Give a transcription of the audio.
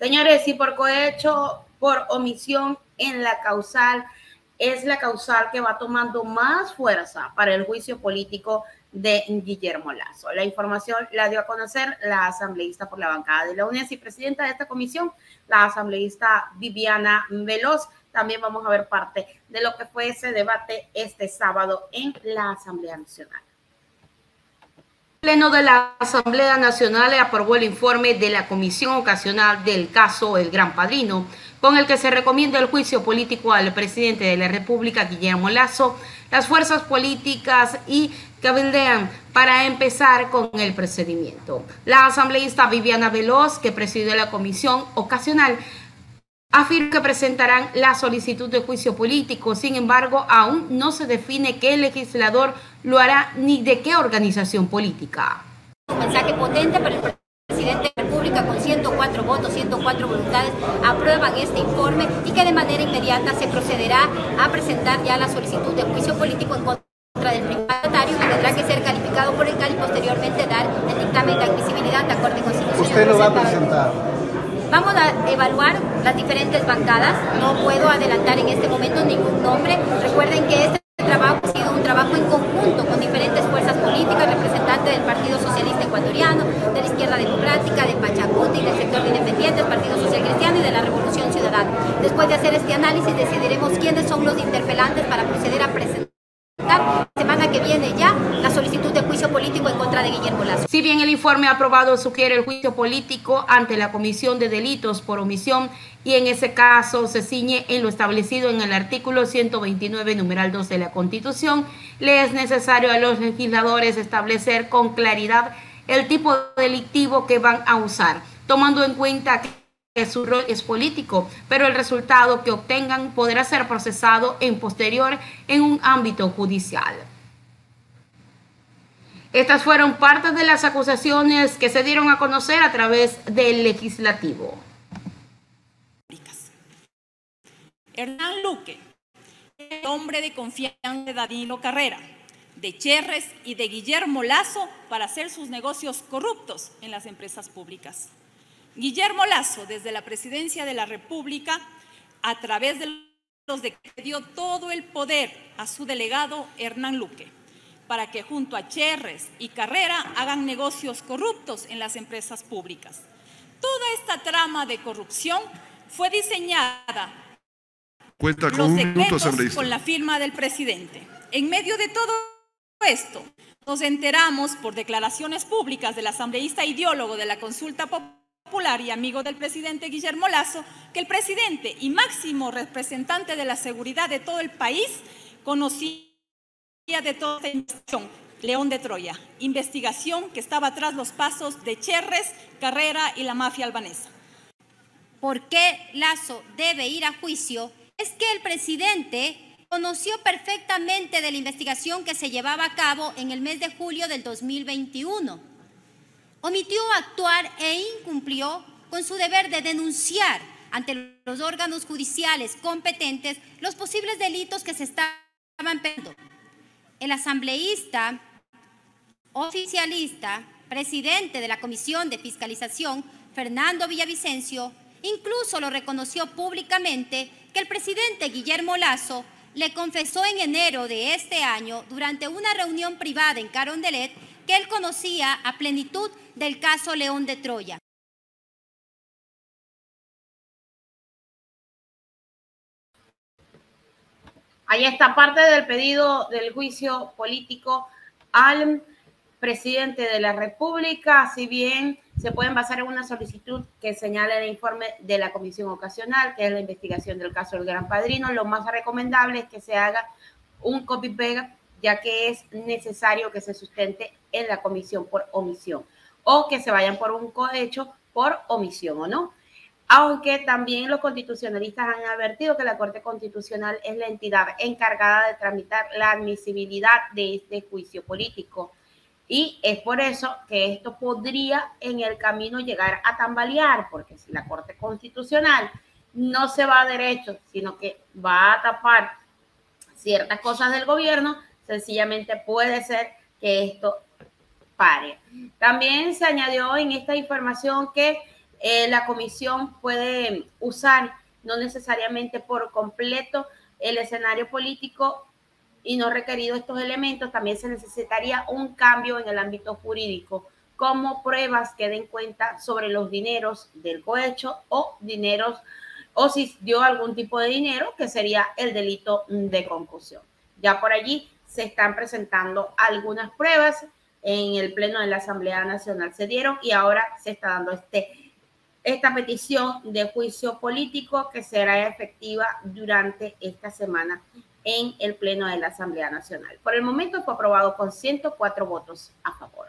Señores, si por cohecho, por omisión en la causal, es la causal que va tomando más fuerza para el juicio político de Guillermo Lazo. La información la dio a conocer la asambleísta por la bancada de la UNES y presidenta de esta comisión, la asambleísta Viviana Veloz. También vamos a ver parte de lo que fue ese debate este sábado en la Asamblea Nacional. Pleno de la Asamblea Nacional aprobó el informe de la Comisión Ocasional del caso El Gran Padrino, con el que se recomienda el juicio político al presidente de la República, Guillermo Lazo, las fuerzas políticas y cabildean para empezar con el procedimiento. La asambleísta Viviana Veloz, que presidió la comisión ocasional, afirma que presentarán la solicitud de juicio político. Sin embargo, aún no se define qué legislador lo hará ni de qué organización política. Un mensaje potente para el presidente de la República con 104 votos, 104 voluntades aprueban este informe y que de manera inmediata se procederá a presentar ya la solicitud de juicio político en contra del privatario y tendrá que ser calificado por el CAL y posteriormente dar el dictamen de admisibilidad de Corte Constitucional. ¿Usted lo va a presentar? Vamos a evaluar las diferentes bancadas. No puedo adelantar en este momento ningún nombre. Recuerden que este trabajo ha sido un trabajo en conjunto con diferentes fuerzas políticas, representantes del Partido Socialista Ecuatoriano, de la Izquierda Democrática, de Pachacuti, del sector independiente, del Partido Social Cristiano y de la Revolución Ciudadana. Después de hacer este análisis decidiremos quiénes son los interpelantes para proceder a presentar semana que viene de Guillermo. Si bien el informe aprobado sugiere el juicio político ante la Comisión de Delitos por Omisión y en ese caso se ciñe en lo establecido en el artículo 129, numeral 2 de la Constitución, le es necesario a los legisladores establecer con claridad el tipo delictivo que van a usar, tomando en cuenta que su rol es político, pero el resultado que obtengan podrá ser procesado en posterior en un ámbito judicial. Estas fueron parte de las acusaciones que se dieron a conocer a través del legislativo. Hernán Luque, el hombre de confianza de Danilo Carrera, de Cherres y de Guillermo Lazo para hacer sus negocios corruptos en las empresas públicas. Guillermo Lazo, desde la presidencia de la República, a través de los que dio todo el poder a su delegado Hernán Luque, para que junto a Cherres y Carrera hagan negocios corruptos en las empresas públicas. Toda esta trama de corrupción fue diseñada Cuenta con, los con la firma del presidente. En medio de todo esto, nos enteramos por declaraciones públicas del asambleísta ideólogo de la consulta popular popular y amigo del presidente Guillermo Lazo, que el presidente y máximo representante de la seguridad de todo el país conocía de toda esta investigación, León de Troya, investigación que estaba tras los pasos de Cherres, Carrera y la mafia albanesa. ¿Por qué Lazo debe ir a juicio? Es que el presidente conoció perfectamente de la investigación que se llevaba a cabo en el mes de julio del 2021 omitió actuar e incumplió con su deber de denunciar ante los órganos judiciales competentes los posibles delitos que se estaban pediendo. El asambleísta oficialista, presidente de la Comisión de Fiscalización, Fernando Villavicencio, incluso lo reconoció públicamente que el presidente Guillermo Lazo le confesó en enero de este año, durante una reunión privada en Carondelet, que él conocía a plenitud del caso León de Troya. Ahí está parte del pedido del juicio político al presidente de la República, si bien se pueden basar en una solicitud que señala el informe de la comisión ocasional, que es la investigación del caso del Gran Padrino, lo más recomendable es que se haga un copy-pega, ya que es necesario que se sustente en la comisión por omisión o que se vayan por un cohecho por omisión o no. Aunque también los constitucionalistas han advertido que la Corte Constitucional es la entidad encargada de tramitar la admisibilidad de este juicio político. Y es por eso que esto podría en el camino llegar a tambalear, porque si la Corte Constitucional no se va a derecho, sino que va a tapar ciertas cosas del gobierno, sencillamente puede ser que esto también se añadió en esta información que eh, la comisión puede usar, no necesariamente por completo, el escenario político y no requerido estos elementos, también se necesitaría un cambio en el ámbito jurídico, como pruebas que den cuenta sobre los dineros del cohecho o dineros, o si dio algún tipo de dinero, que sería el delito de concusión. Ya por allí se están presentando algunas pruebas en el Pleno de la Asamblea Nacional se dieron y ahora se está dando este, esta petición de juicio político que será efectiva durante esta semana en el Pleno de la Asamblea Nacional. Por el momento fue aprobado con 104 votos a favor.